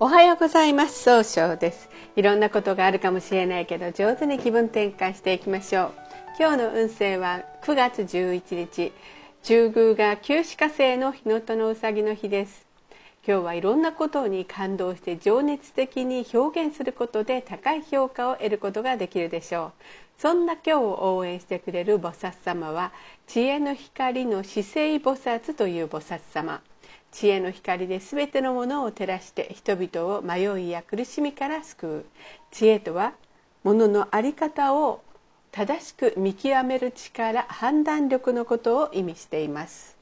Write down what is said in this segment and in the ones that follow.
おはようございます。総称です。いろんなことがあるかもしれないけど上手に気分転換していきましょう。今日の運勢は9月11日。中宮が旧歯科星の日のとのうさぎの日です。今日はいろんなことに感動して情熱的に表現することで高い評価を得ることができるでしょう。そんな今日を応援してくれる菩薩様は知恵の光の姿勢菩薩という菩薩様。知恵の光で全てのものを照らして人々を迷いや苦しみから救う。知恵とはものの在り方を正しく見極める力判断力のことを意味しています。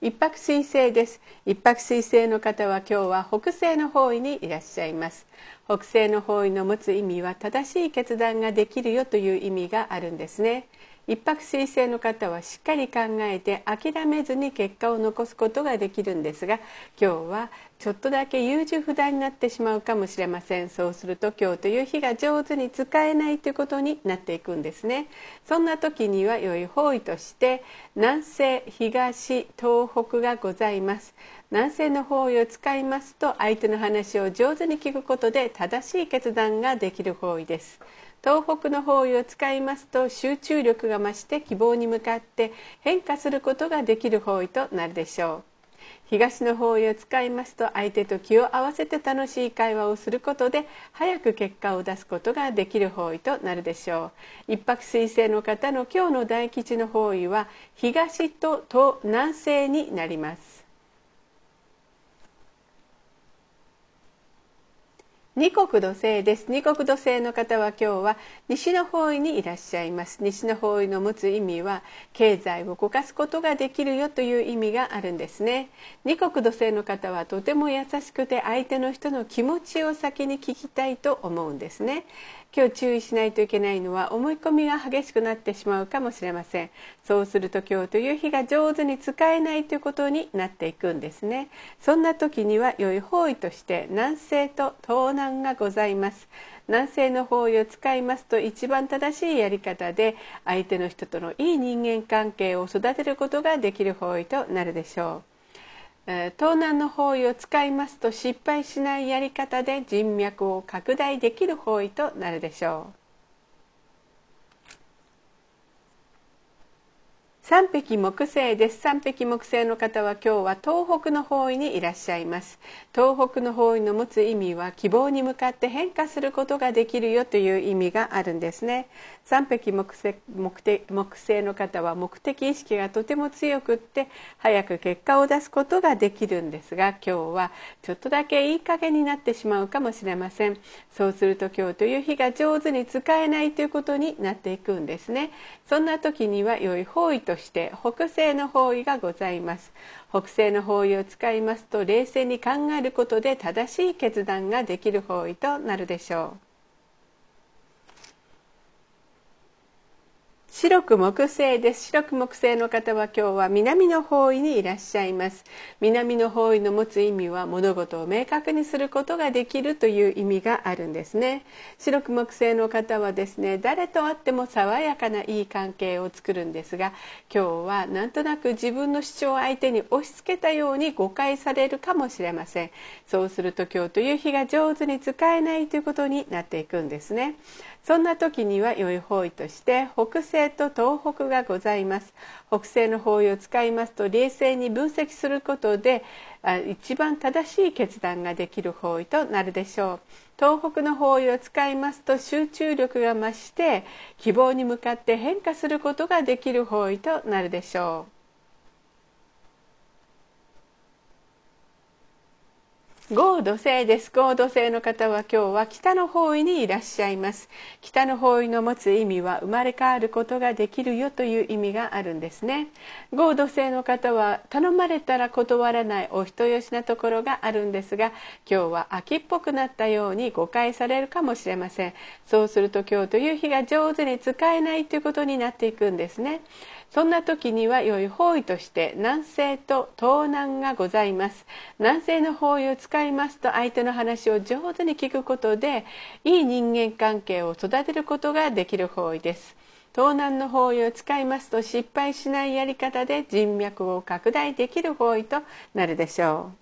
一泊水星です。一泊水星の方は今日は北西の方位にいらっしゃいます。北西の方位の持つ意味は正しい決断ができるよという意味があるんですね。一泊水星の方はしっかり考えて諦めずに結果を残すことができるんですが今日はちょっとだけ優柔不断になってしまうかもしれません。そうすると今日という日が上手に使えないということになっていくんですね。そんな時には良い方位として南西東東北がございます。南西の方位を使いますと相手の話を上手に聞くことで正しい決断ができる方位です。東北の方位を使いますと集中力が増して希望に向かって変化することができる方位となるでしょう東の方位を使いますと相手と気を合わせて楽しい会話をすることで早く結果を出すことができる方位となるでしょう一泊水星の方の今日の大吉の方位は東と東南西になります二国土星です。二国土星の方は今日は西の方位にいらっしゃいます。西の方位の持つ意味は経済を動かすことができるよという意味があるんですね。二国土星の方はとても優しくて相手の人の気持ちを先に聞きたいと思うんですね。今日注意しないといけないのは思い込みが激しくなってしまうかもしれません。そうすると今日という日が上手に使えないということになっていくんですね。そんな時には良い方位として南西と東南がございます南西の方位を使いますと一番正しいやり方で相手の人とのいい人間関係を育てることができる方位となるでしょう東南の方位を使いますと失敗しないやり方で人脈を拡大できる方位となるでしょう。三匹木星です。三匹木星の方は今日は東北の方位にいらっしゃいます。東北の方位の持つ意味は希望に向かって変化することができるよという意味があるんですね。三匹木星木星の方は目的意識がとても強くって早く結果を出すことができるんですが今日はちょっとだけいい加減になってしまうかもしれません。そうすると今日という日が上手に使えないということになっていくんですね。そんな時には良い方位として北西の方位がございます。北西の方位を使いますと冷静に考えることで正しい決断ができる方位となるでしょう。白く木星です。白く木星の方は今日は南の方位にいらっしゃいます。南の方位の持つ意味は物事を明確にすることができるという意味があるんですね。白く木星の方はですね誰と会っても爽やかないい関係を作るんですが今日はなんとなく自分の主張を相手に押し付けたように誤解されるかもしれません。そうすると今日という日が上手に使えないということになっていくんですね。そんな時には良い方位として北西と東北がございます。北西の方位を使いますと冷静に分析することで一番正しい決断ができる方位となるでしょう。東北の方位を使いますと集中力が増して希望に向かって変化することができる方位となるでしょう。合土星です。合土星の方は今日は北の方位にいらっしゃいます。北の方位の持つ意味は生まれ変わることができるよという意味があるんですね。合土星の方は頼まれたら断らないお人よしなところがあるんですが今日は秋っぽくなったように誤解されるかもしれません。そうすると今日という日が上手に使えないということになっていくんですね。そんな時には良い方位として南西と東南がございます南西の方位を使いますと相手の話を上手に聞くことでいい人間関係を育てることができる方位です東南の方位を使いますと失敗しないやり方で人脈を拡大できる方位となるでしょう。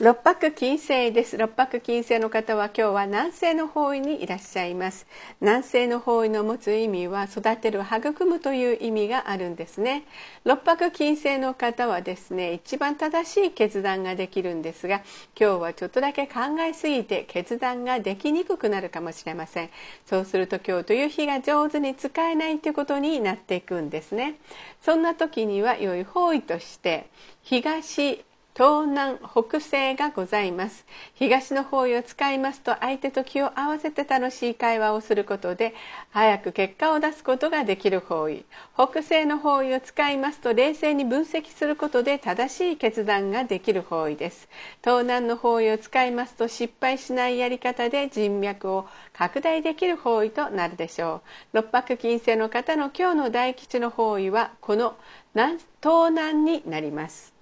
六白金星です。六白金星の方は今日は南西の方位にいらっしゃいます。南西の方位の持つ意味は育てる育むという意味があるんですね。六白金星の方はですね一番正しい決断ができるんですが今日はちょっとだけ考えすぎて決断ができにくくなるかもしれません。そうすると今日という日が上手に使えないということになっていくんですね。そんな時には良い方位として東東南北西がございます。東の方位を使いますと相手と気を合わせて楽しい会話をすることで早く結果を出すことができる方位。北西の方位を使いますと冷静に分析することで正しい決断ができる方位です。東南の方位を使いますと失敗しないやり方で人脈を拡大できる方位となるでしょう。六白金星の方の今日の大吉の方位はこの東南になります。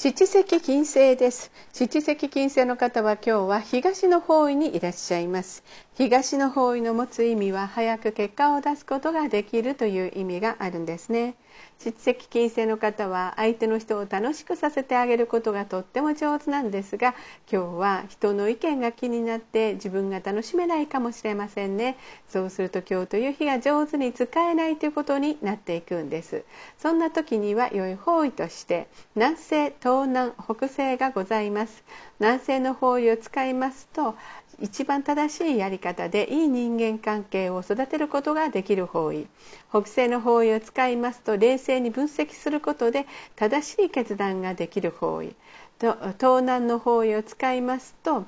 七石金星です。七石金星の方は今日は東の方位にいらっしゃいます。東の方位の持つ意味は早く結果を出すことができるという意味があるんですね。出席金星の方は相手の人を楽しくさせてあげることがとっても上手なんですが今日は人の意見が気になって自分が楽しめないかもしれませんね。そうすると今日という日が上手に使えないということになっていくんです。そんな時には良い方位として南西東南北西がございます。南西の方位を使いますと一番正しいやり方でいい人間関係を育てることができる方位。北西の方位を使いますと冷静に分析することで正しい決断ができる方位。東南の方位を使いますと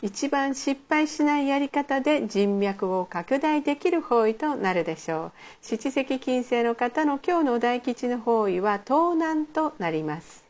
一番失敗しないやり方で人脈を拡大できる方位となるでしょう。七石金星の方の今日の大吉の方位は東南となります。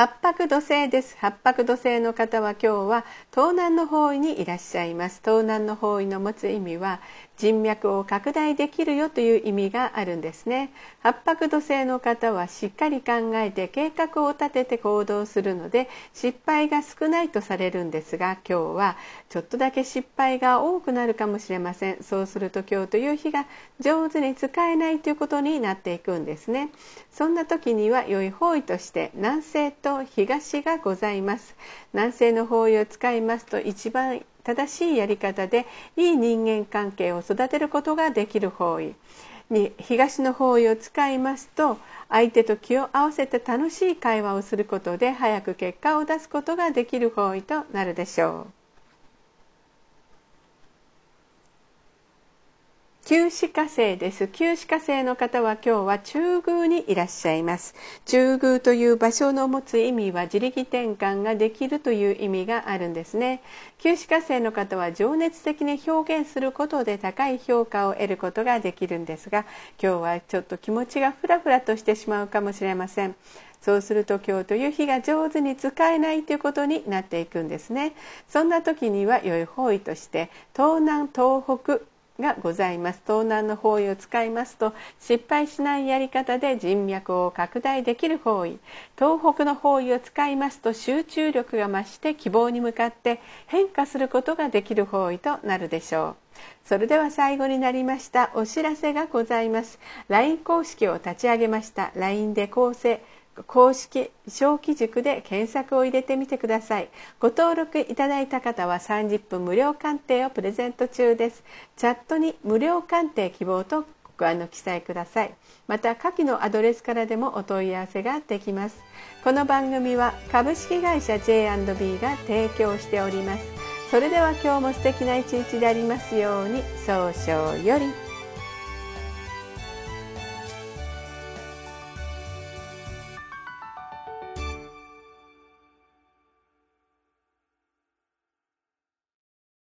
八白土星です。八白土星の方は今日は東南の方位にいらっしゃいます。東南の方位の持つ意味は人脈を拡大できるよという意味があるんですね。八白土星の方はしっかり考えて計画を立てて行動するので失敗が少ないとされるんですが今日はちょっとだけ失敗が多くなるかもしれません。そうすると今日という日が上手に使えないということになっていくんですね。そんな時には良い方位として南西と東がございます。南西の方位を使いますと一番正しいやり方でいい人間関係を育てることができる方位に東の方位を使いますと相手と気を合わせて楽しい会話をすることで早く結果を出すことができる方位となるでしょう。旧歯科生です。旧歯科生の方は今日は中宮にいらっしゃいます。中宮という場所の持つ意味は自力転換ができるという意味があるんですね。旧歯科生の方は情熱的に表現することで高い評価を得ることができるんですが今日はちょっと気持ちがフラフラとしてしまうかもしれません。そうすると今日という日が上手に使えないということになっていくんですね。そんな時には良い方位として東南東北がございます。東南の方位を使いますと失敗しないやり方で人脈を拡大できる方位。東北の方位を使いますと集中力が増して希望に向かって変化することができる方位となるでしょう。それでは最後になりましたお知らせがございます。LINE 公式を立ち上げました。LINE で構成。公式小規塾で検索を入れてみてください。ご登録いただいた方は30分無料鑑定をプレゼント中です。チャットに無料鑑定希望とごあの記載ください。また下記のアドレスからでもお問い合わせができます。この番組は株式会社 J&B が提供しております。それでは今日も素敵な一日でありますように早々より。